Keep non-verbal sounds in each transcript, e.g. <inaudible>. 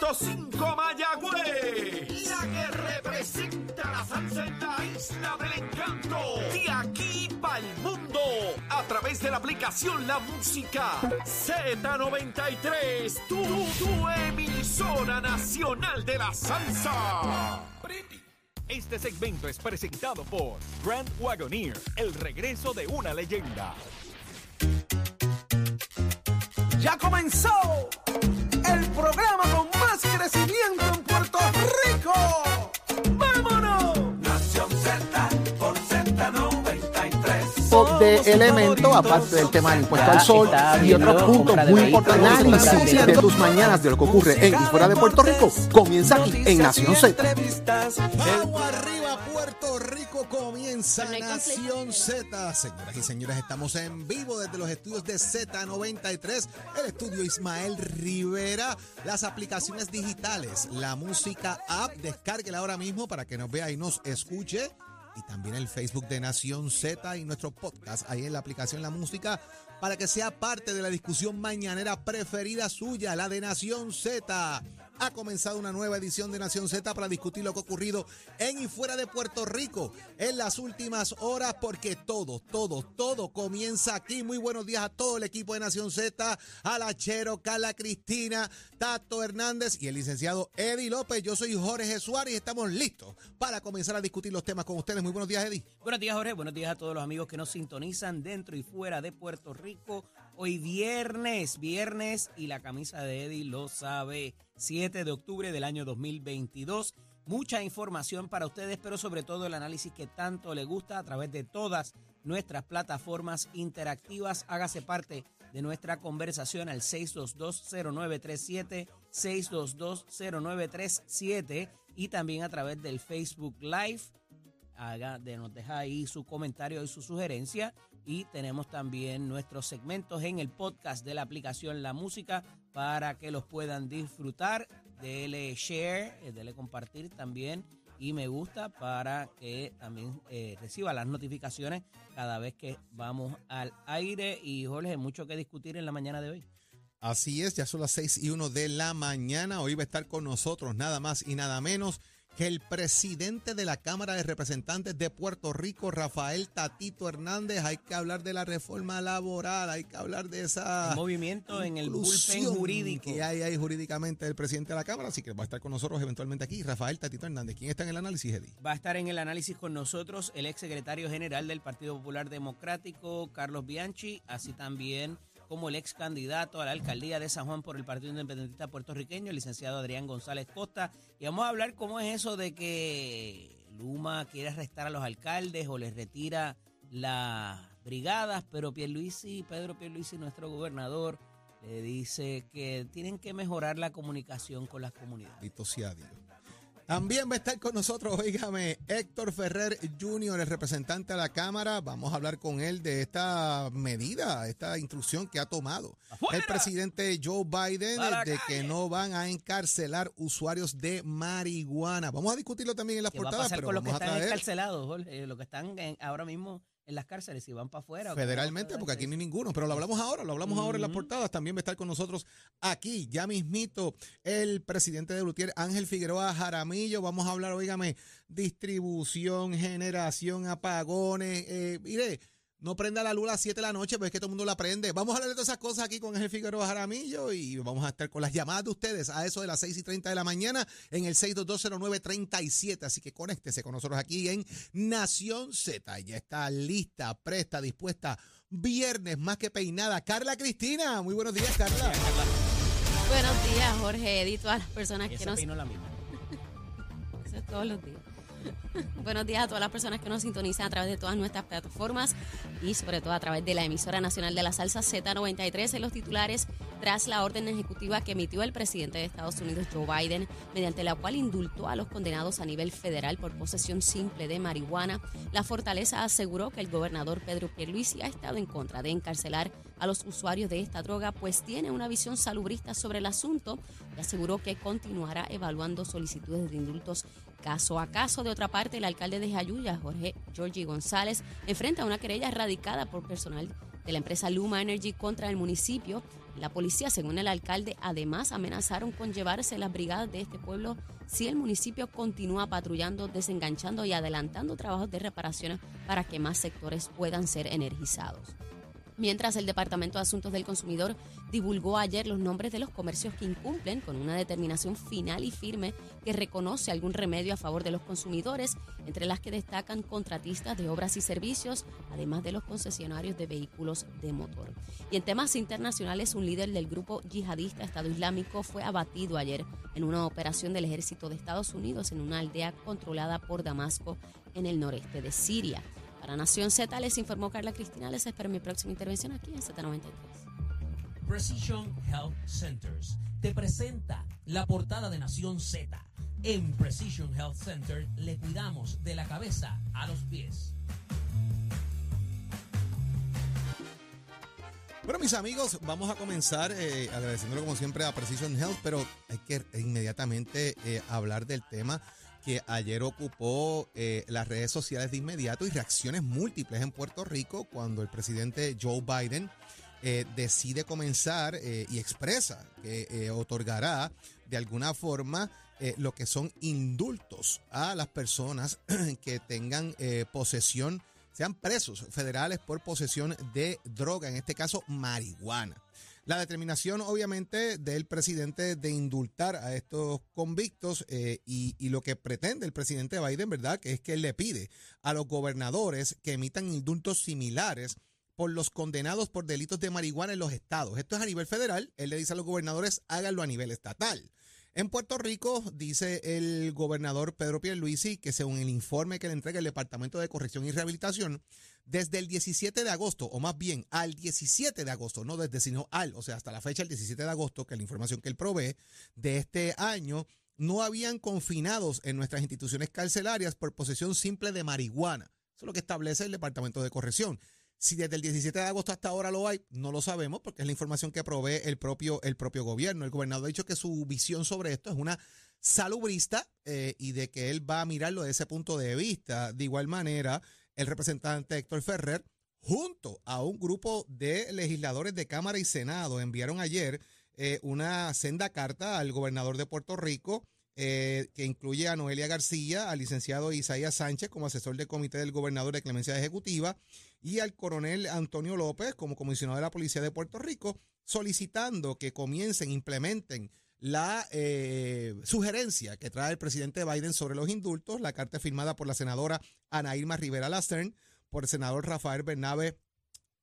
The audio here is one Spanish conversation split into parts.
100.5 Mayagüez. La que representa la salsa en la isla del encanto. De aquí para el mundo. A través de la aplicación La Música. Z93. Tu, tu emisora nacional de la salsa. Este segmento es presentado por Grand Wagoneer, el regreso de una leyenda. Ya comenzó el programa con más crecimiento en Puerto Rico. ¡Vámonos! Nación Z por Z93. Pop de elemento, aparte del tema del impuesto al sol y otros puntos muy importantes. Análisis de tus mañanas de lo que ocurre en y fuera de Puerto Rico comienza aquí en Nación Z. Agua arriba, Puerto Rico comienza Nación Z. Señoras y señores, estamos en vivo desde los estudios de Z93, el estudio Ismael Rivera, las aplicaciones digitales, la música app, descárguela ahora mismo para que nos vea y nos escuche. Y también el Facebook de Nación Z y nuestro podcast ahí en la aplicación La Música para que sea parte de la discusión mañanera preferida suya, la de Nación Z. Ha comenzado una nueva edición de Nación Z para discutir lo que ha ocurrido en y fuera de Puerto Rico en las últimas horas, porque todo, todo, todo comienza aquí. Muy buenos días a todo el equipo de Nación Z, a la Chero, Carla Cristina, Tato Hernández y el licenciado Eddie López. Yo soy Jorge Suárez y estamos listos para comenzar a discutir los temas con ustedes. Muy buenos días, Eddie. Buenos días, Jorge. Buenos días a todos los amigos que nos sintonizan dentro y fuera de Puerto Rico. Hoy viernes, viernes, y la camisa de Eddie lo sabe. 7 de octubre del año 2022. Mucha información para ustedes, pero sobre todo el análisis que tanto le gusta a través de todas nuestras plataformas interactivas. Hágase parte de nuestra conversación al 6220937, 6220937 y también a través del Facebook Live. Haga, de, nos deja ahí su comentario y su sugerencia. Y tenemos también nuestros segmentos en el podcast de la aplicación La Música para que los puedan disfrutar. Dele share, eh, dele compartir también y me gusta para que también eh, reciba las notificaciones cada vez que vamos al aire. Y Jorge, mucho que discutir en la mañana de hoy. Así es, ya son las 6 y 1 de la mañana. Hoy va a estar con nosotros nada más y nada menos que el presidente de la Cámara de Representantes de Puerto Rico, Rafael Tatito Hernández. Hay que hablar de la reforma laboral, hay que hablar de esa El movimiento en el bullpen jurídico. que hay ahí jurídicamente el presidente de la Cámara. Así que va a estar con nosotros eventualmente aquí, Rafael Tatito Hernández. ¿Quién está en el análisis, Eddie? Va a estar en el análisis con nosotros el ex secretario general del Partido Popular Democrático, Carlos Bianchi, así también como el ex candidato a la alcaldía de San Juan por el Partido Independentista Puertorriqueño, el licenciado Adrián González Costa. Y vamos a hablar cómo es eso de que Luma quiere arrestar a los alcaldes o les retira las brigadas, pero Pierluisi, Pedro Pierluisi, nuestro gobernador, le dice que tienen que mejorar la comunicación con las comunidades. Bendito sea Dios. También va a estar con nosotros, oígame, Héctor Ferrer Jr., el representante de la Cámara. Vamos a hablar con él de esta medida, esta instrucción que ha tomado el presidente Joe Biden ¡Para de que no van a encarcelar usuarios de marihuana. Vamos a discutirlo también en las ¿Qué va a portadas, pero con los que a están traer encarcelados, Jorge? Los que están en- ahora mismo en las cárceles, si van para afuera. federalmente, porque aquí hay ninguno, pero lo hablamos ahora, lo hablamos ahora en las portadas. También va a estar con nosotros aquí, ya mismito, el presidente de Lutier, Ángel Figueroa Jaramillo. Vamos a hablar, oígame, distribución, generación, apagones. Eh, mire, no prenda la luz a las 7 de la noche, pero es que todo el mundo la prende. Vamos a hablar de todas esas cosas aquí con Ángel Figueroa Jaramillo y vamos a estar con las llamadas de ustedes a eso de las 6 y 30 de la mañana en el 6220937. Así que conéctese con nosotros aquí en Nación Z. Ya está lista, presta, dispuesta. Viernes más que peinada. Carla Cristina, muy buenos días, Carla. Buenos días, Jorge, Edith, todas las personas Y que nos... peinó la misma. <laughs> Eso es todos los días. <laughs> Buenos días a todas las personas que nos sintonizan a través de todas nuestras plataformas y sobre todo a través de la emisora nacional de la salsa Z93 en los titulares tras la orden ejecutiva que emitió el presidente de Estados Unidos Joe Biden mediante la cual indultó a los condenados a nivel federal por posesión simple de marihuana. La fortaleza aseguró que el gobernador Pedro Pierluisi ha estado en contra de encarcelar a los usuarios de esta droga, pues tiene una visión salubrista sobre el asunto y aseguró que continuará evaluando solicitudes de indultos caso a caso. De otra parte, el alcalde de Jayuya, Jorge Georgie González, enfrenta una querella radicada por personal de la empresa Luma Energy contra el municipio. La policía, según el alcalde, además amenazaron con llevarse las brigadas de este pueblo si el municipio continúa patrullando, desenganchando y adelantando trabajos de reparaciones para que más sectores puedan ser energizados. Mientras el Departamento de Asuntos del Consumidor divulgó ayer los nombres de los comercios que incumplen con una determinación final y firme que reconoce algún remedio a favor de los consumidores, entre las que destacan contratistas de obras y servicios, además de los concesionarios de vehículos de motor. Y en temas internacionales, un líder del grupo yihadista Estado Islámico fue abatido ayer en una operación del ejército de Estados Unidos en una aldea controlada por Damasco en el noreste de Siria. Para Nación Z les informó Carla Cristina. Les espero mi próxima intervención aquí en Z93. Precision Health Centers te presenta la portada de Nación Z. En Precision Health Center le cuidamos de la cabeza a los pies. Bueno, mis amigos, vamos a comenzar eh, agradeciéndolo como siempre a Precision Health, pero hay que inmediatamente eh, hablar del tema que ayer ocupó eh, las redes sociales de inmediato y reacciones múltiples en Puerto Rico cuando el presidente Joe Biden eh, decide comenzar eh, y expresa que otorgará de alguna forma lo que son indultos a las personas <clears throat> que tengan posesión, sean presos federales por posesión de droga, en este caso marihuana. La determinación, obviamente, del presidente de indultar a estos convictos eh, y, y, lo que pretende el presidente Biden, ¿verdad? Que es que él le pide a los gobernadores que emitan indultos similares por los condenados por delitos de marihuana en los estados. Esto es a nivel federal. Él le dice a los gobernadores, háganlo a nivel estatal. En Puerto Rico, dice el gobernador Pedro Pierluisi, que según el informe que le entrega el Departamento de Corrección y Rehabilitación, desde el 17 de agosto, o más bien al 17 de agosto, no desde sino al, o sea, hasta la fecha del 17 de agosto, que es la información que él provee de este año, no habían confinados en nuestras instituciones carcelarias por posesión simple de marihuana. Eso es lo que establece el Departamento de Corrección. Si desde el 17 de agosto hasta ahora lo hay, no lo sabemos porque es la información que provee el propio, el propio gobierno. El gobernador ha dicho que su visión sobre esto es una salubrista eh, y de que él va a mirarlo desde ese punto de vista. De igual manera, el representante Héctor Ferrer, junto a un grupo de legisladores de Cámara y Senado, enviaron ayer eh, una senda carta al gobernador de Puerto Rico eh, que incluye a Noelia García, al licenciado Isaías Sánchez como asesor del comité del gobernador de clemencia ejecutiva y al coronel Antonio López como comisionado de la Policía de Puerto Rico, solicitando que comiencen, implementen la eh, sugerencia que trae el presidente Biden sobre los indultos, la carta firmada por la senadora Ana Irma Rivera Lastern, por el senador Rafael Bernabe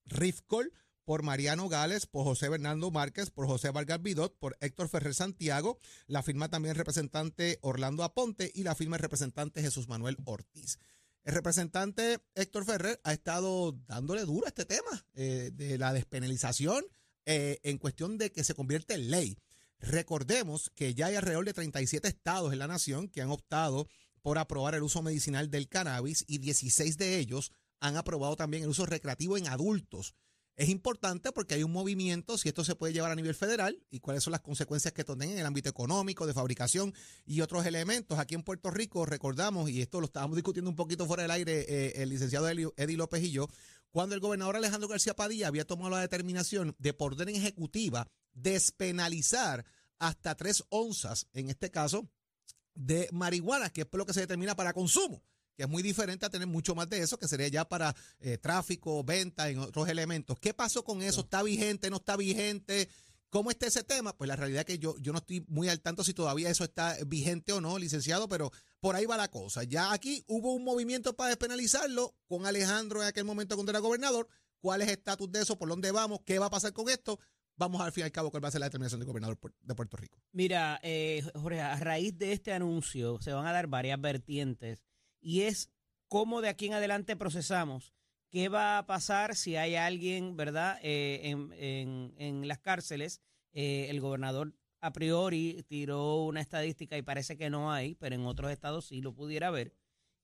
Rifkol, por Mariano Gales, por José Bernardo Márquez, por José Vargas Vidot, por Héctor Ferrer Santiago, la firma también el representante Orlando Aponte y la firma el representante Jesús Manuel Ortiz. El representante Héctor Ferrer ha estado dándole duro a este tema eh, de la despenalización eh, en cuestión de que se convierte en ley. Recordemos que ya hay alrededor de 37 estados en la nación que han optado por aprobar el uso medicinal del cannabis y 16 de ellos han aprobado también el uso recreativo en adultos. Es importante porque hay un movimiento, si esto se puede llevar a nivel federal y cuáles son las consecuencias que esto en el ámbito económico, de fabricación y otros elementos. Aquí en Puerto Rico, recordamos, y esto lo estábamos discutiendo un poquito fuera del aire, eh, el licenciado Eddie López y yo, cuando el gobernador Alejandro García Padilla había tomado la determinación de por orden ejecutiva despenalizar hasta tres onzas, en este caso, de marihuana, que es lo que se determina para consumo que es muy diferente a tener mucho más de eso, que sería ya para eh, tráfico, venta, en otros elementos. ¿Qué pasó con eso? ¿Está vigente? ¿No está vigente? ¿Cómo está ese tema? Pues la realidad es que yo, yo no estoy muy al tanto si todavía eso está vigente o no, licenciado, pero por ahí va la cosa. Ya aquí hubo un movimiento para despenalizarlo con Alejandro en aquel momento cuando era gobernador. ¿Cuál es el estatus de eso? ¿Por dónde vamos? ¿Qué va a pasar con esto? Vamos al fin y al cabo cuál va a ser la determinación del gobernador de Puerto Rico. Mira, eh, Jorge, a raíz de este anuncio se van a dar varias vertientes y es cómo de aquí en adelante procesamos. ¿Qué va a pasar si hay alguien, verdad, eh, en, en, las cárceles? Eh, el gobernador a priori tiró una estadística y parece que no hay, pero en otros estados sí lo pudiera ver.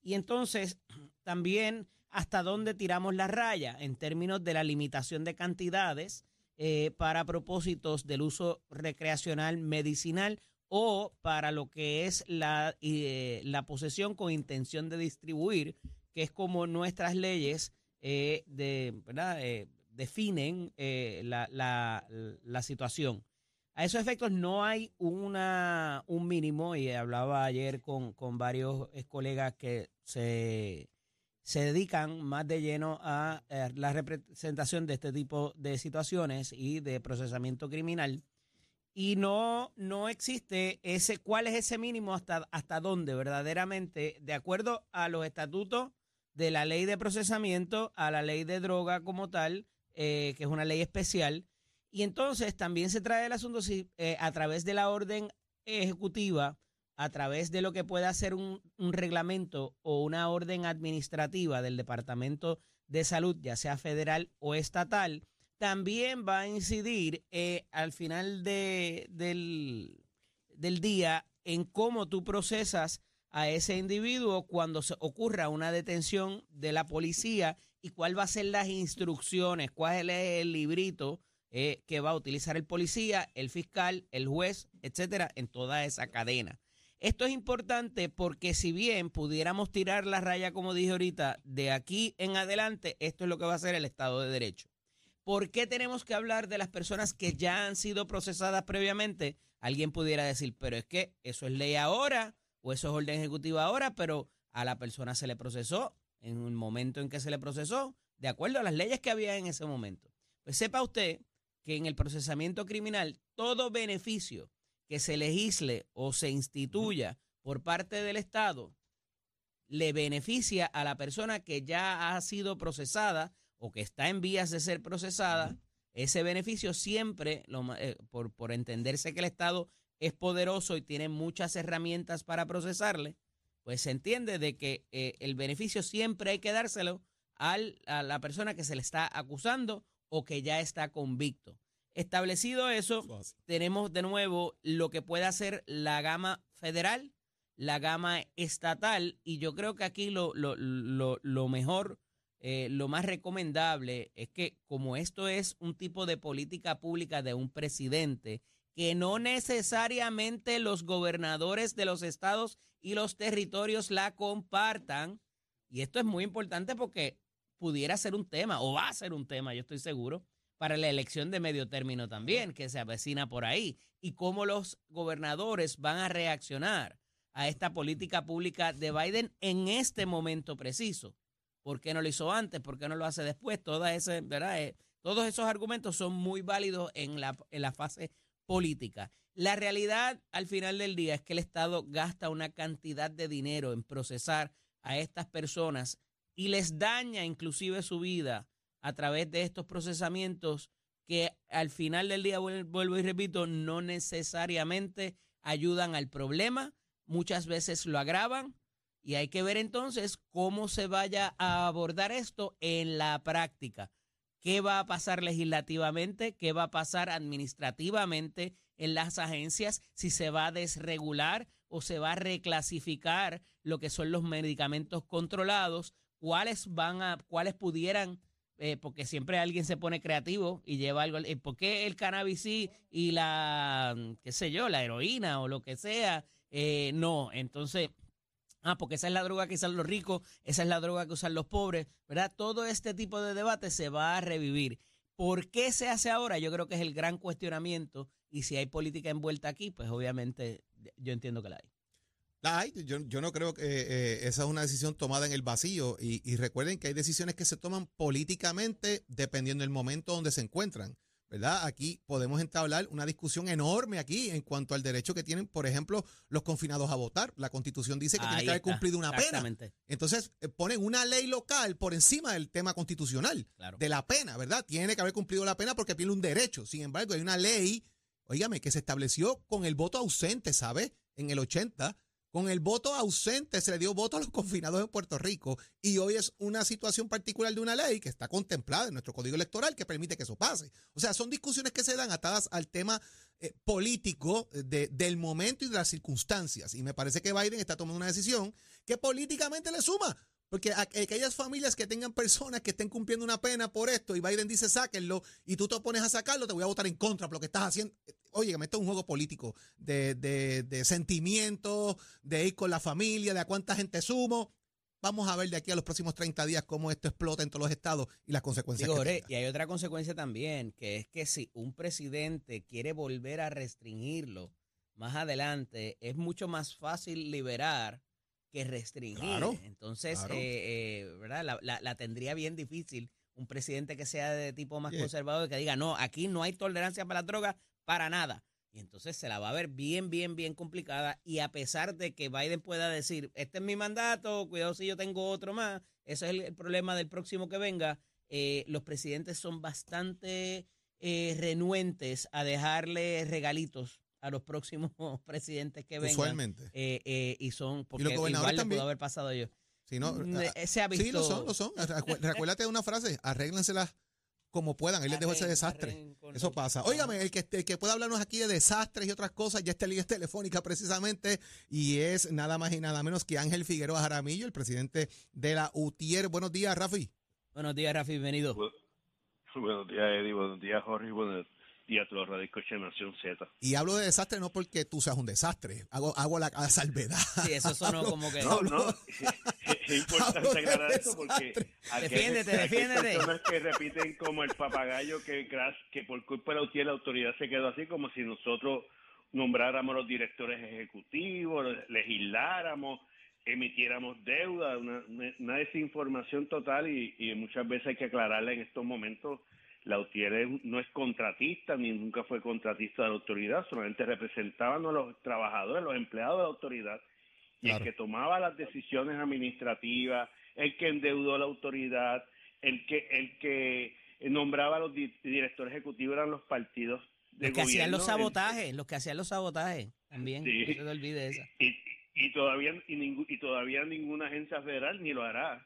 Y entonces, también hasta dónde tiramos la raya en términos de la limitación de cantidades eh, para propósitos del uso recreacional medicinal o para lo que es la, eh, la posesión con intención de distribuir, que es como nuestras leyes eh, de, ¿verdad? Eh, definen eh, la, la, la situación. A esos efectos no hay una, un mínimo, y hablaba ayer con, con varios colegas que se, se dedican más de lleno a eh, la representación de este tipo de situaciones y de procesamiento criminal. Y no, no existe ese, cuál es ese mínimo hasta, hasta dónde verdaderamente, de acuerdo a los estatutos de la ley de procesamiento, a la ley de droga como tal, eh, que es una ley especial, y entonces también se trae el asunto si eh, a través de la orden ejecutiva, a través de lo que pueda ser un, reglamento o una orden administrativa del Departamento de Salud, ya sea federal o estatal, también va a incidir eh, al final de, del, del día en cómo tú procesas a ese individuo cuando se ocurra una detención de la policía y cuál va a ser las instrucciones, cuál es el librito eh, que va a utilizar el policía, el fiscal, el juez, etcétera, en toda esa cadena. Esto es importante porque si bien pudiéramos tirar la raya, como dije ahorita, de aquí en adelante, esto es lo que va a ser el Estado de Derecho. ¿Por qué tenemos que hablar de las personas que ya han sido procesadas previamente? Alguien pudiera decir, pero es que eso es ley ahora o eso es orden ejecutiva ahora, pero a la persona se le procesó en un momento en que se le procesó, de acuerdo a las leyes que había en ese momento. Pues sepa usted que en el procesamiento criminal todo beneficio que se legisle o se instituya por parte del Estado le beneficia a la persona que ya ha sido procesada o que está en vías de ser procesada. Ese beneficio siempre, eh, por, por entenderse que el Estado es poderoso y tiene muchas herramientas para procesarle, pues se entiende de que eh, el beneficio siempre hay que dárselo al, a la persona que se le está acusando o que ya está convicto. Establecido eso, tenemos de nuevo lo que puede hacer la gama federal, la gama estatal, y yo creo que aquí lo, lo, lo, lo mejor, eh, lo más recomendable es que como esto es un tipo de política pública de un presidente, que no necesariamente los gobernadores de los estados y los territorios la compartan, y esto es muy importante porque pudiera ser un tema, o va a ser un tema, yo estoy seguro, para la elección de medio término también, que se avecina por ahí, y cómo los gobernadores van a reaccionar a esta política pública de Biden en este momento preciso. ¿Por qué no lo hizo antes? ¿Por qué no lo hace después? ¿verdad? Eh, todos esos argumentos son muy válidos en la, en la fase política. La realidad al final del día es que el Estado gasta una cantidad de dinero en procesar a estas personas y les daña inclusive su vida a través de estos procesamientos que al final del día, vuelvo y repito, no necesariamente ayudan al problema, muchas veces lo agravan y hay que ver entonces cómo se vaya a abordar esto en la práctica. ¿Qué va a pasar legislativamente? ¿Qué va a pasar administrativamente en las agencias? Si se va a desregular o se va a reclasificar lo que son los medicamentos controlados cuáles van a, cuáles pudieran, eh, porque siempre alguien se pone creativo y lleva algo. Eh, ¿Por qué el cannabis sí y la, qué sé yo, la heroína o lo que sea? Eh, no, entonces, ah, porque esa es la droga que usan los ricos, esa es la droga que usan los pobres, ¿verdad? Todo este tipo de debate se va a revivir. ¿Por qué se hace ahora? Yo creo que es el gran cuestionamiento y si hay política envuelta aquí, pues obviamente yo entiendo que la hay yo, no creo que eh, esa es una decisión tomada en el vacío y, recuerden que hay decisiones que se toman políticamente dependiendo del momento donde se encuentran, ¿verdad? Aquí podemos entablar una discusión enorme aquí en cuanto al derecho que tienen, por ejemplo, los confinados a votar. La constitución dice que tiene que haber cumplido una pena. Entonces eh, ponen una ley local por encima del tema constitucional, de la pena, ¿verdad? Tiene que haber cumplido la pena porque tiene un derecho. Sin embargo, hay una ley, oígame, que se estableció con el voto ausente, ¿sabe? En el 80 con el voto ausente se le dio voto a los confinados en Puerto Rico y hoy es una situación particular de una ley que está contemplada en nuestro código electoral que permite que eso pase. O sea, son discusiones que se dan atadas al tema eh, político del momento y de las circunstancias. Y me parece que Biden está tomando una decisión que políticamente le suma. Porque aquellas familias que tengan personas que estén cumpliendo una pena por esto y Biden dice sáquenlo y tú te opones a sacarlo, te voy a votar en contra por lo que estás haciendo oye, esto es un juego político de, de, de sentimientos, de ir con la familia, de a cuánta gente sumo. vamos a ver de aquí a los próximos 30 días cómo esto explota en todos los estados y las consecuencias Digo, que y hay otra consecuencia también, que es que si un presidente quiere volver a restringirlo más adelante, es mucho más fácil liberar que restringir. Claro, Entonces, claro. eh, eh, ¿verdad? La, la- la tendría bien difícil un presidente que sea de tipo más Oye. conservador, que diga, no, aquí no hay tolerancia para las drogas, para nada. Y entonces se la va a ver bien, bien, bien complicada. Y a pesar de que Biden pueda decir, este es mi mandato, cuidado si yo tengo otro más, ese es el, el problema del próximo que venga, eh, los presidentes son bastante eh, renuentes a dejarle regalitos a los próximos <laughs> presidentes que vengan. Usualmente. Eh, eh, y son, porque los gobernadores igual le pudo haber pasado a ellos. Si no, Mm, ah, eh, se ha visto. Sí, lo son, lo son. Recu- Recuérdate de una frase, arréglenselas como puedan. Él les dejó ese desastre. Eso los- pasa. Óigame, el que, el que pueda hablarnos aquí de desastres y otras cosas, ya está en línea telefónica precisamente, y es nada más y nada menos que Ángel Figueroa Jaramillo, el presidente de la UTIER. Buenos días, Rafi. Buenos días, Rafi, bienvenido. Bu- Buenos días, Eddie. Buenos días, Jorge. Buenos días a todos los radicos de Nación Z. Y hablo de desastre no porque tú seas un desastre, hago, hago la, la salvedad. Sí, eso sonó Hablo- como que. No, no. <laughs> Es importante Hablo de aclarar eso porque hay- Defiéndete, hay defiéndete. personas que repiten como el papagayo que, que por culpa de la autoridad se quedó así como si nosotros nombráramos los directores ejecutivos, legisláramos, emitiéramos deuda, una, una- una desinformación total y, y muchas veces hay que aclararla en estos momentos. La UTIER es- no es contratista ni nunca fue contratista de la autoridad, solamente representaban a los trabajadores, los empleados de la autoridad y Claro. el que tomaba las decisiones administrativas, el que endeudó a la autoridad, el que el que nombraba a los di- directores ejecutivos eran los partidos de Los que hacían los el- sabotajes, los que hacían los sabotajes también. Sí. No se te olvide esa. y, y todavía y todavía ninguna agencia federal ni lo hará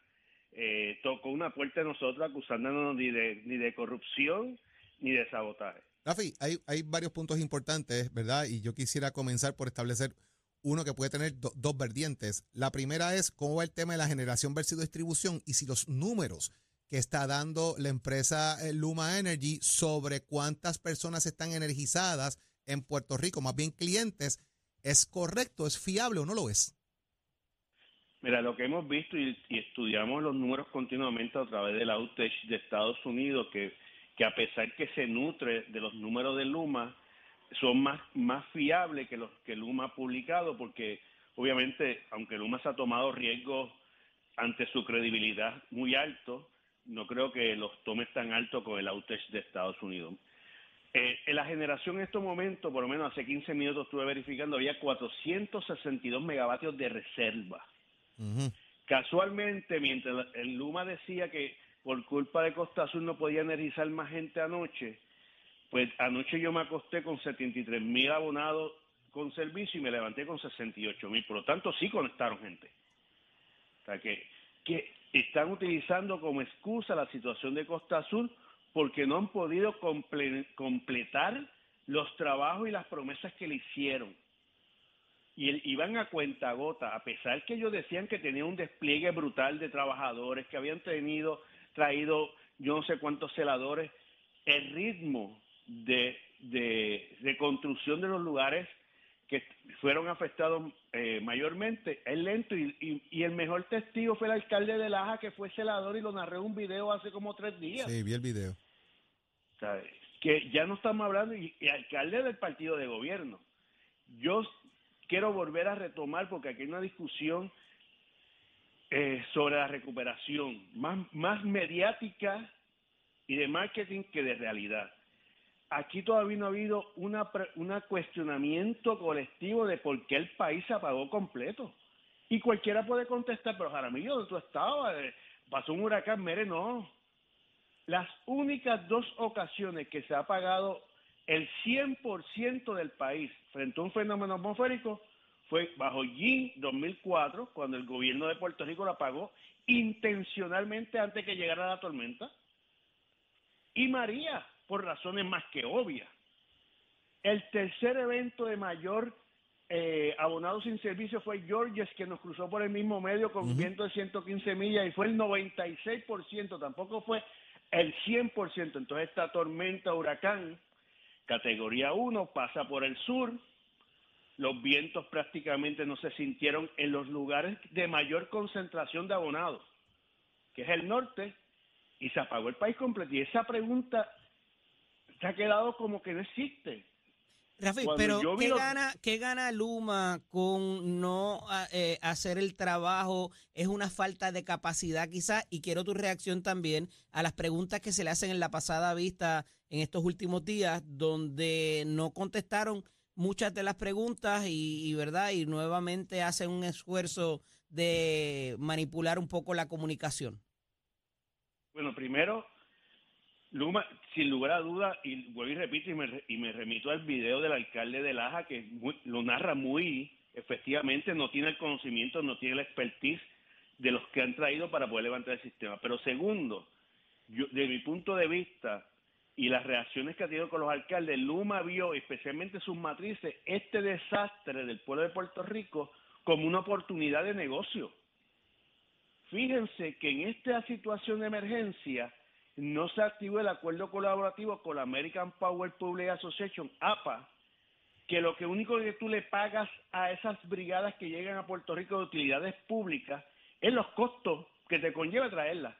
eh, tocó una puerta de nosotros acusándonos ni de ni de corrupción ni de sabotaje Rafi, hay, hay varios puntos importantes, ¿verdad? Y yo quisiera comenzar por establecer uno que puede tener do- dos vertientes. La primera es cómo va el tema de la generación versus distribución y si los números que está dando la empresa eh, Luma Energy sobre cuántas personas están energizadas en Puerto Rico, más bien clientes, es correcto, es fiable o no lo es. Mira, lo que hemos visto y, estudiamos los números continuamente a través del outage de Estados Unidos, que, que a pesar que se nutre de los números de Luma, son más, más fiables que los que Luma ha publicado, porque obviamente, aunque Luma se ha tomado riesgos ante su credibilidad muy alto, no creo que los tomes tan alto con el outage de Estados Unidos. Eh, en la generación en estos momentos, por lo menos hace 15 minutos estuve verificando, había 462 megavatios de reserva. Casualmente, mientras el Luma decía que por culpa de Costa Azul no podía energizar más gente anoche, pues anoche yo me acosté con 73 mil abonados con servicio y me levanté con 68 mil. Por lo tanto, sí conectaron gente. O sea, que, que están utilizando como excusa la situación de Costa Azul porque no han podido comple- completar los trabajos y las promesas que le hicieron y el- iban a cuenta gota, a pesar que ellos decían que tenían un despliegue brutal de trabajadores, que habían tenido, traído yo no sé cuántos celadores, el ritmo de, de, de construcción de los lugares que fueron afectados eh, mayormente es lento y, y, y el mejor testigo fue el alcalde de Laja que fue celador y lo narré en un video hace como tres días. Sí, vi el video. Que ya no estamos hablando, y, y alcalde del partido de gobierno. Yo quiero volver a retomar, porque aquí hay una discusión eh, sobre la recuperación, más, más mediática y de marketing que de realidad. Aquí todavía no ha habido una cuestionamiento colectivo de por qué el país se apagó completo. Y cualquiera puede contestar, pero Jaramillo, ¿dónde tú estabas? Eh, Pasó un huracán, mere, no. Las únicas dos ocasiones que se ha apagado el 100% del país frente a un fenómeno atmosférico fue bajo Yin 2004, cuando el gobierno de Puerto Rico lo apagó intencionalmente antes que llegara la tormenta, y María, por razones más que obvias. El tercer evento de mayor eh, abonado sin servicio fue Georges, que nos cruzó por el mismo medio con viento de 115 millas y fue el 96%, tampoco fue el 100%. Entonces esta tormenta huracán, categoría 1, pasa por el sur, los vientos prácticamente no se sintieron en los lugares de mayor concentración de abonados, que es el norte, y se apagó el país completo. Y esa pregunta se ha quedado como que no existe. Rafi, Cuando pero ¿qué gana, ¿qué gana Luma con no ah, eh, hacer el trabajo? ¿Es una falta de capacidad quizás? Y quiero tu reacción también a las preguntas que se le hacen en la pasada vista en estos últimos días, donde no contestaron muchas de las preguntas y, y, verdad y nuevamente hacen un esfuerzo de manipular un poco la comunicación. Bueno, primero, Luma, sin lugar a duda, y vuelvo y repito, y me, y me remito al video del alcalde de Laja, que lo narra muy efectivamente, no tiene el conocimiento, no tiene la expertise de los que han traído para poder levantar el sistema. Pero segundo, yo, de mi punto de vista y las reacciones que ha tenido con los alcaldes, Luma vio, especialmente sus matrices, este desastre del pueblo de Puerto Rico como una oportunidad de negocio. Fíjense que en esta situación de emergencia no se activó el acuerdo colaborativo con la American Power Public Association, APA, que lo que único que tú le pagas a esas brigadas que llegan a Puerto Rico de utilidades públicas es los costos que te conlleva traerlas.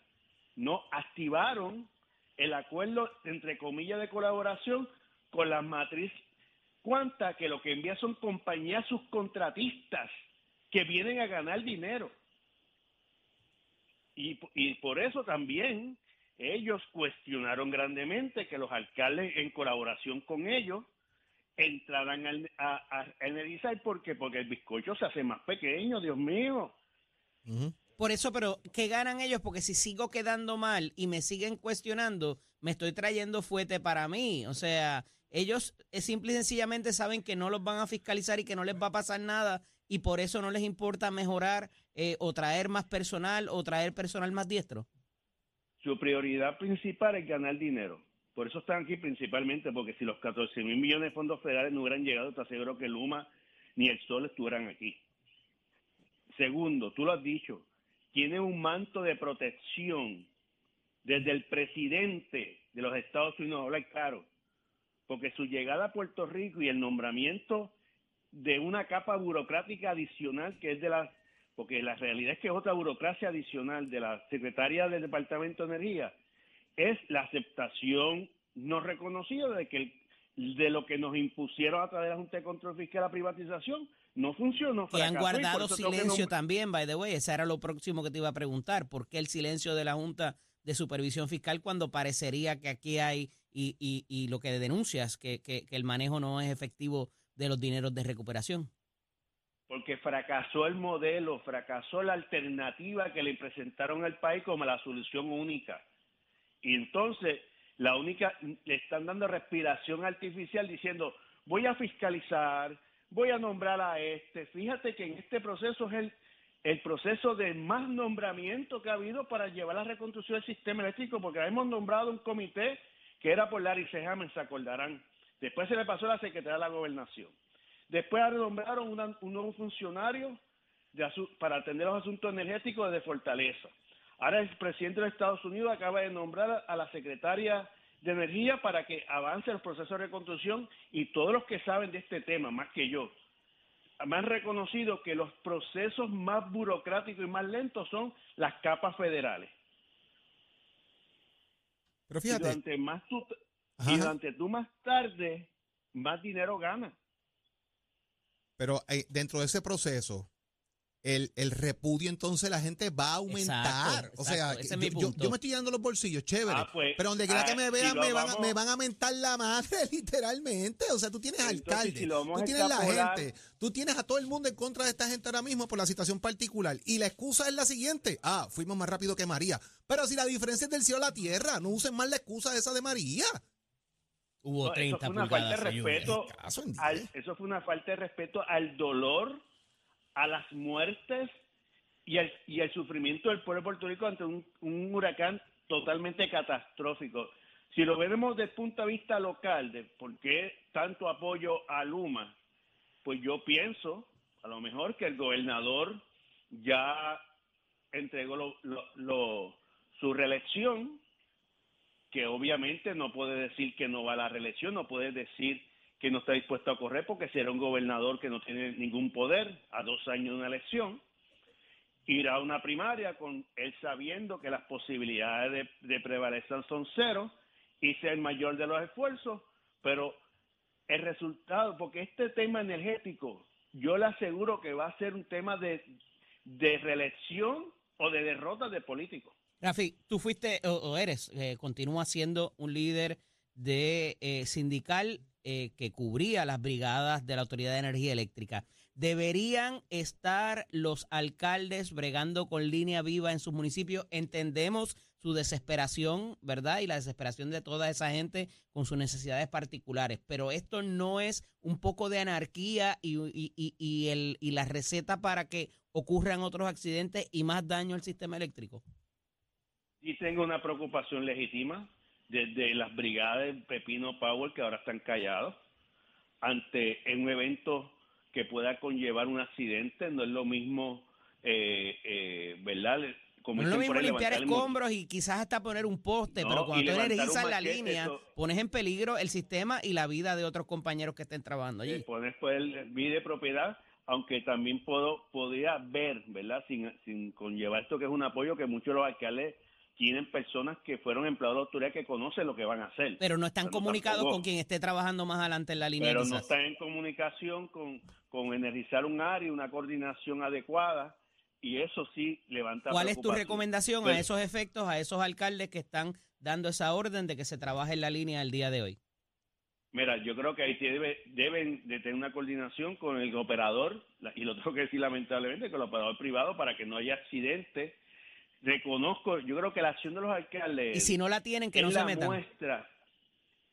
No activaron el acuerdo, entre comillas, de colaboración con la matriz Cuanta, que lo que envía son compañías subcontratistas que vienen a ganar dinero. Y, y por eso también ellos cuestionaron grandemente que los alcaldes, en colaboración con ellos, entraran al- a, a, a energizar. ¿Por qué? Porque el bizcocho se hace más pequeño, Dios mío. Por eso, pero ¿qué ganan ellos? Porque si sigo quedando mal y me siguen cuestionando, me estoy trayendo fuete para mí. O sea, ellos eh, simple y sencillamente saben que no los van a fiscalizar y que no les va a pasar nada y por eso no les importa mejorar eh, o traer más personal o traer personal más diestro. Su prioridad principal es ganar dinero. Por eso están aquí principalmente, porque si los 14 mil millones de fondos federales no hubieran llegado, te aseguro que Luma ni el Sol estuvieran aquí. Segundo, tú lo has dicho, tiene un manto de protección desde el presidente de los Estados Unidos, habla claro, porque su llegada a Puerto Rico y el nombramiento de una capa burocrática adicional que es de la, porque la realidad es que es otra burocracia adicional de la secretaria del Departamento de Energía, es la aceptación no reconocida de que el- de lo que nos impusieron a través de la Junta de Control Fiscal la privatización no funcionó. Que han guardado silencio también, by the way. Ese era lo próximo que te iba a preguntar. ¿Por qué el silencio de la Junta de Supervisión Fiscal cuando parecería que aquí hay, y, y, y lo que denuncias, que, que, que el manejo no es efectivo de los dineros de recuperación? Porque fracasó el modelo, fracasó la alternativa que le presentaron al país como la solución única. Y entonces, la única, le están dando respiración artificial diciendo, voy a fiscalizar, voy a nombrar a este. Fíjate que en este proceso es el, proceso de más nombramiento que ha habido para llevar la reconstrucción del sistema eléctrico, porque hemos nombrado un comité que era por Larry Sejamen, se acordarán. Después se le pasó la Secretaría de la Gobernación. Después nombraron una- un nuevo funcionario de para atender los asuntos energéticos de Fortaleza. Ahora el presidente de Estados Unidos acaba de nombrar a la secretaria de Energía para que avance el proceso de reconstrucción y todos los que saben de este tema, más que yo, me han reconocido que los procesos más burocráticos y más lentos son las capas federales. Pero Y durante más tú, y ajá. durante tú más tarde, más dinero ganas. Pero eh, dentro de ese proceso, el, el repudio entonces la gente va a aumentar. Exacto, o sea, es yo, yo- me estoy dando los bolsillos, chévere. Ah, pues, pero donde quiera que ah, me vean, me van, a- vamos- me van a mentar la madre, <laughs> literalmente. O sea, tú tienes Entonces, alcalde, si tú tienes la gente, tú tienes a todo el mundo en contra de esta gente ahora mismo por la situación particular. Y la excusa es la siguiente. Ah, fuimos más rápido que María. Pero si la diferencia es del cielo a la tierra, no usen más la excusa esa de María. Hubo No, eso 30 fue una falta de respeto al- eso fue una falta de respeto al dolor, a las muertes y al, y al sufrimiento del pueblo de Puerto Rico ante un, un huracán totalmente catastrófico. Si lo vemos desde el punto de vista local, de por qué tanto apoyo a Luma, pues yo pienso, a lo mejor, que el gobernador ya entregó lo- lo- lo- su reelección, que obviamente no puede decir que no va a la reelección, no puede decir que no está dispuesto a correr porque será un gobernador que no tiene ningún poder a dos años de una elección. Ir a una primaria con él sabiendo que las posibilidades de, de prevalecer son cero y ser el mayor de los esfuerzos, pero el resultado, porque este tema energético, yo le aseguro que va a ser un tema de, de reelección o de derrota de políticos. Rafi, tú fuiste o, eres, eh, continúa siendo un líder de eh, sindical eh, que cubría las brigadas de la Autoridad de Energía Eléctrica. ¿Deberían estar los alcaldes bregando con línea viva en sus municipios? Entendemos su desesperación, ¿verdad? Y la desesperación de toda esa gente con sus necesidades particulares. Pero esto no es un poco de anarquía y, y, y, y la receta para que ocurran otros accidentes y más daño al sistema eléctrico. Y tengo una preocupación legítima desde las brigadas de Pepino Power que ahora están callados ante un evento que pueda conllevar un accidente. No es lo mismo, eh, eh, ¿verdad? Como no es lo mismo limpiar escombros y quizás hasta poner un poste, no, pero cuando tú energizas la línea, eso, pones en peligro el sistema y la vida de otros compañeros que estén trabajando allí. Eh, pones pues el vida de propiedad, aunque también puedo podría ver, ¿verdad? Sin, sin conllevar esto que es un apoyo que muchos de los alcaldes tienen personas que fueron empleados de la autoridad que conocen lo que van a hacer. Pero no están pero comunicados tampoco, con quien esté trabajando más adelante en la línea. Pero quizás. no están en comunicación con, con energizar un área, una coordinación adecuada, y eso sí levanta ¿Cuál es tu recomendación pues, a esos efectos, a esos alcaldes que están dando esa orden de que se trabaje en la línea el día de hoy? Mira, yo creo que ahí debe, deben de tener una coordinación con el operador, y lo tengo que decir lamentablemente, con el operador privado para que no haya accidentes reconozco, yo creo que la acción de los alcaldes. Y si no la tienen, que no se metan. Muestra,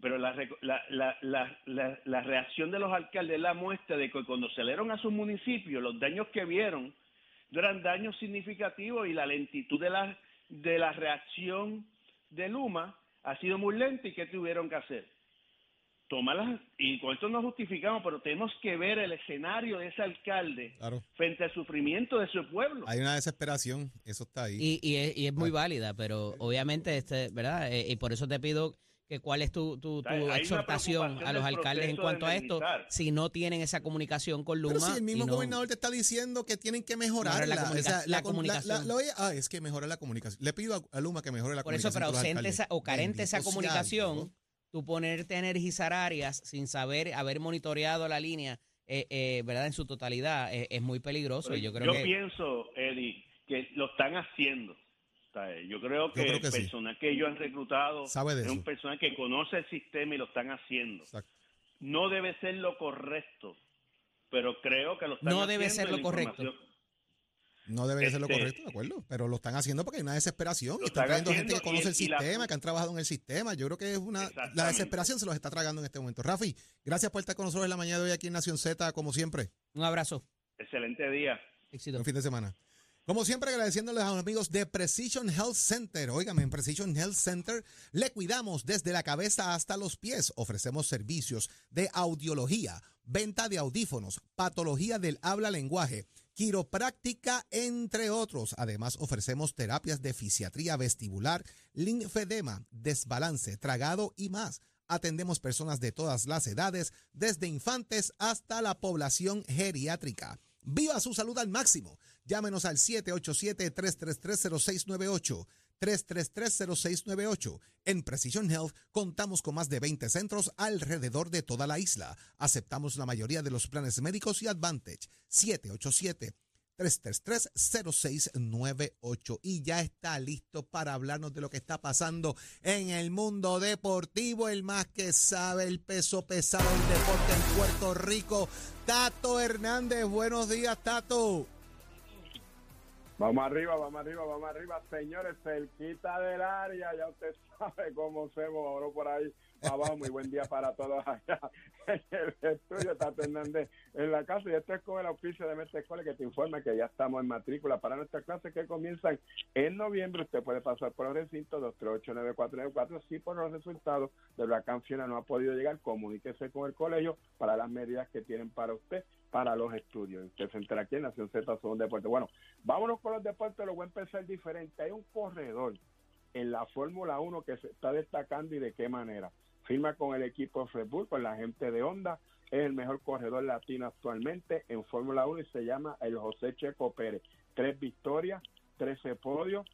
pero la, la, la, la, reacción de los alcaldes es la muestra de que cuando salieron a sus municipios, los daños que vieron eran daños significativos y la lentitud de la, de la reacción de Luma ha sido muy lenta. ¿Y qué tuvieron que hacer? Tomarlas, y con esto no justificamos, pero tenemos que ver el escenario de ese alcalde claro. frente al sufrimiento de su pueblo. Hay una desesperación, eso está ahí. Y, y, es, y es, muy válida, pero obviamente, este, ¿verdad? Eh, y por eso te pido que cuál es tu, tu, tu exhortación a los alcaldes en cuanto a esto, si no tienen esa comunicación con Luma. Pero si el mismo no, gobernador te está diciendo que tienen que mejorar la, comunica o sea, la, la, comunicación. La, ah, es que mejore la comunicación. Le pido a, a Luma que mejore la por comunicación. Por eso, pero ausente esa, o carente esa comunicación tú ponerte a energizar áreas sin saber haber monitoreado la línea, eh, eh, ¿verdad? En su totalidad eh, es muy peligroso. Y yo creo yo que... pienso, Eddie, que lo están haciendo. Yo creo que, yo creo que el personal sí. que ellos han reclutado ¿Sabe de es eso? un personal que conoce el sistema y lo están haciendo. Exacto. No debe ser lo correcto, pero creo que lo están no haciendo. No debe ser lo correcto. No debería este, ser lo correcto, de acuerdo, pero lo están haciendo porque hay una desesperación. Y están trayendo gente que conoce el sistema, la... que han trabajado en el sistema. Yo creo que es una. La desesperación se los está tragando en este momento. Rafi, gracias por estar con nosotros en la mañana de hoy aquí en Nación Z, como siempre. Un abrazo. Excelente día. Éxito. Buen fin de semana. Como siempre, agradeciéndoles a los amigos de Precision Health Center. Óigame, en Precision Health Center le cuidamos desde la cabeza hasta los pies. Ofrecemos servicios de audiología, venta de audífonos, patología del habla-lenguaje, quiropráctica, entre otros. Además, ofrecemos terapias de fisiatría vestibular, linfedema, desbalance, tragado y más. Atendemos personas de todas las edades, desde infantes hasta la población geriátrica. Viva su salud al máximo. Llámenos al 787-333-0698. 333-0698. En Precision Health contamos con más de 20 centros alrededor de toda la isla. Aceptamos la mayoría de los planes médicos y Advantage. 787-333-0698. Y ya está listo para hablarnos de lo que está pasando en el mundo deportivo. El más que sabe el peso pesado del deporte en Puerto Rico. Tato Hernández. Buenos días, Tato. Vamos arriba, vamos arriba, vamos arriba, señores, cerquita del área, ya usted <laughs> sabe cómo se ahora por ahí abajo. Muy buen día para todos <laughs> allá en el estudio, Tato Hernández en la casa. Y esto es con el auspicio de Mestre Escuela que te informa que ya estamos en matrícula para nuestras clases que comienzan en noviembre. Usted puede pasar por el recinto 2389494. Si por los resultados del huracán Fiona no ha podido llegar, comuníquese con el colegio para las medidas que tienen para usted para los estudios. Usted se entera aquí en Nación Z son deportes. Bueno, vámonos con los deportes, lo voy a empezar diferente. Hay un corredor en la Fórmula 1 que se está destacando y de qué manera. firma con el equipo Red Bull, con la gente de Honda, es el mejor corredor latino actualmente en Fórmula 1 y se llama el José Checo Pérez. Tres victorias, trece podios.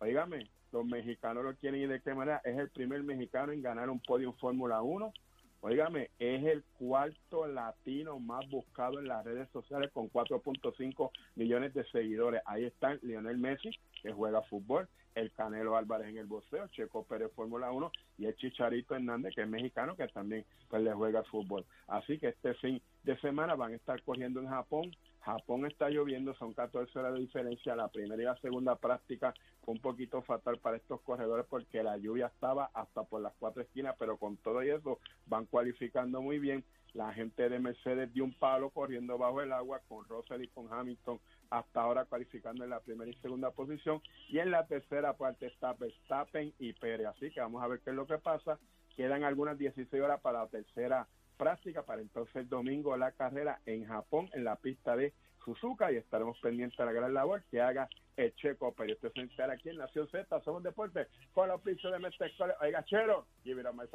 Óigame, los mexicanos lo quieren y de qué manera. Es el primer mexicano en ganar un podio en Fórmula 1. Óigame, es el cuarto latino más buscado en las redes sociales con 4.5 millones de seguidores. Ahí están Lionel Messi, que juega fútbol, el Canelo Álvarez en el boxeo, Checo Pérez Fórmula 1 y el Chicharito Hernández, que es mexicano, que también pues, le juega fútbol. Así que este fin de semana van a estar corriendo en Japón. Japón está lloviendo, son 14 horas de diferencia. La primera y la segunda práctica fue un poquito fatal para estos corredores porque la lluvia estaba hasta por las cuatro esquinas, pero con todo y eso van cualificando muy bien. La gente de Mercedes dio un palo corriendo bajo el agua con Russell y con Hamilton hasta ahora cualificando en la primera y segunda posición y en la tercera parte está Verstappen y Pérez. Así que vamos a ver qué es lo que pasa. Quedan algunas 16 horas para la tercera práctica para entonces el domingo la carrera en Japón en la pista de Suzuka y estaremos pendientes de la gran labor que haga el Checo Pérez. Usted se aquí en Nación Z, somos deportes con la oficio de Mestre Oiga, chero, give it my.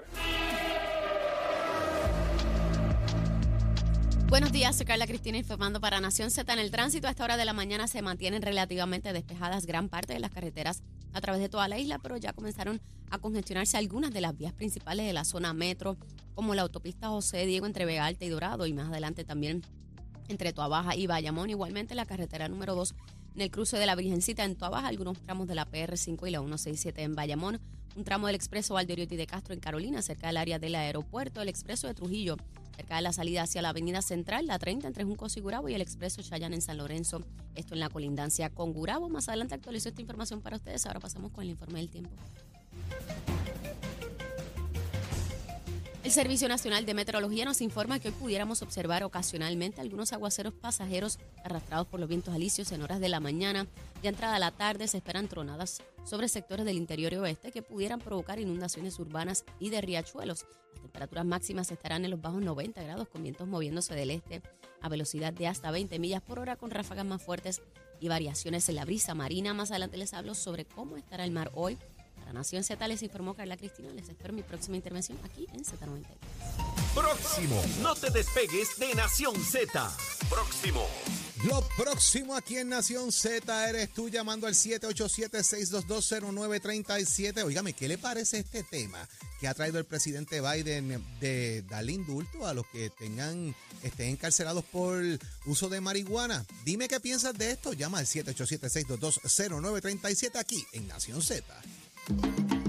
Buenos días, soy Carla Cristina informando para Nación Z. En el tránsito a esta hora de la mañana se mantienen relativamente despejadas gran parte de las carreteras a través de toda la isla, pero ya comenzaron a congestionarse algunas de las vías principales de la zona metro, como la autopista José Diego entre Vega Alta y Dorado, y más adelante también entre Tuabaja y Bayamón. Igualmente la carretera número 2 en el cruce de la Virgencita en Tuabaja, algunos tramos de la PR5 y la 167 en Bayamón, un tramo del expreso Valderiotti de Castro en Carolina, cerca del área del aeropuerto, el expreso de Trujillo cerca de la salida hacia la avenida central, la 30 entre Juncos y Gurabo y el expreso Chayán en San Lorenzo, esto en la colindancia con Gurabo. Más adelante actualizo esta información para ustedes, ahora pasamos con el informe del tiempo. El Servicio Nacional de Meteorología nos informa que hoy pudiéramos observar ocasionalmente algunos aguaceros pasajeros arrastrados por los vientos alisios en horas de la mañana. Ya entrada la tarde se esperan tronadas sobre sectores del interior oeste que pudieran provocar inundaciones urbanas y de riachuelos. Las temperaturas máximas estarán en los bajos 90 grados con vientos moviéndose del este a velocidad de hasta 20 millas por hora con ráfagas más fuertes y variaciones en la brisa marina. Más adelante les hablo sobre cómo estará el mar hoy Nación Z les informó Carla Cristina. Les espero mi próxima intervención aquí en Z93. Próximo. No te despegues de Nación Z. Próximo. Lo próximo aquí en Nación Z eres tú llamando al 787-6220937. Óigame, ¿qué le parece este tema que ha traído el presidente Biden de dar indulto a los que tengan estén encarcelados por uso de marihuana? Dime qué piensas de esto. Llama al 787-6220937 aquí en Nación Z. Thank you.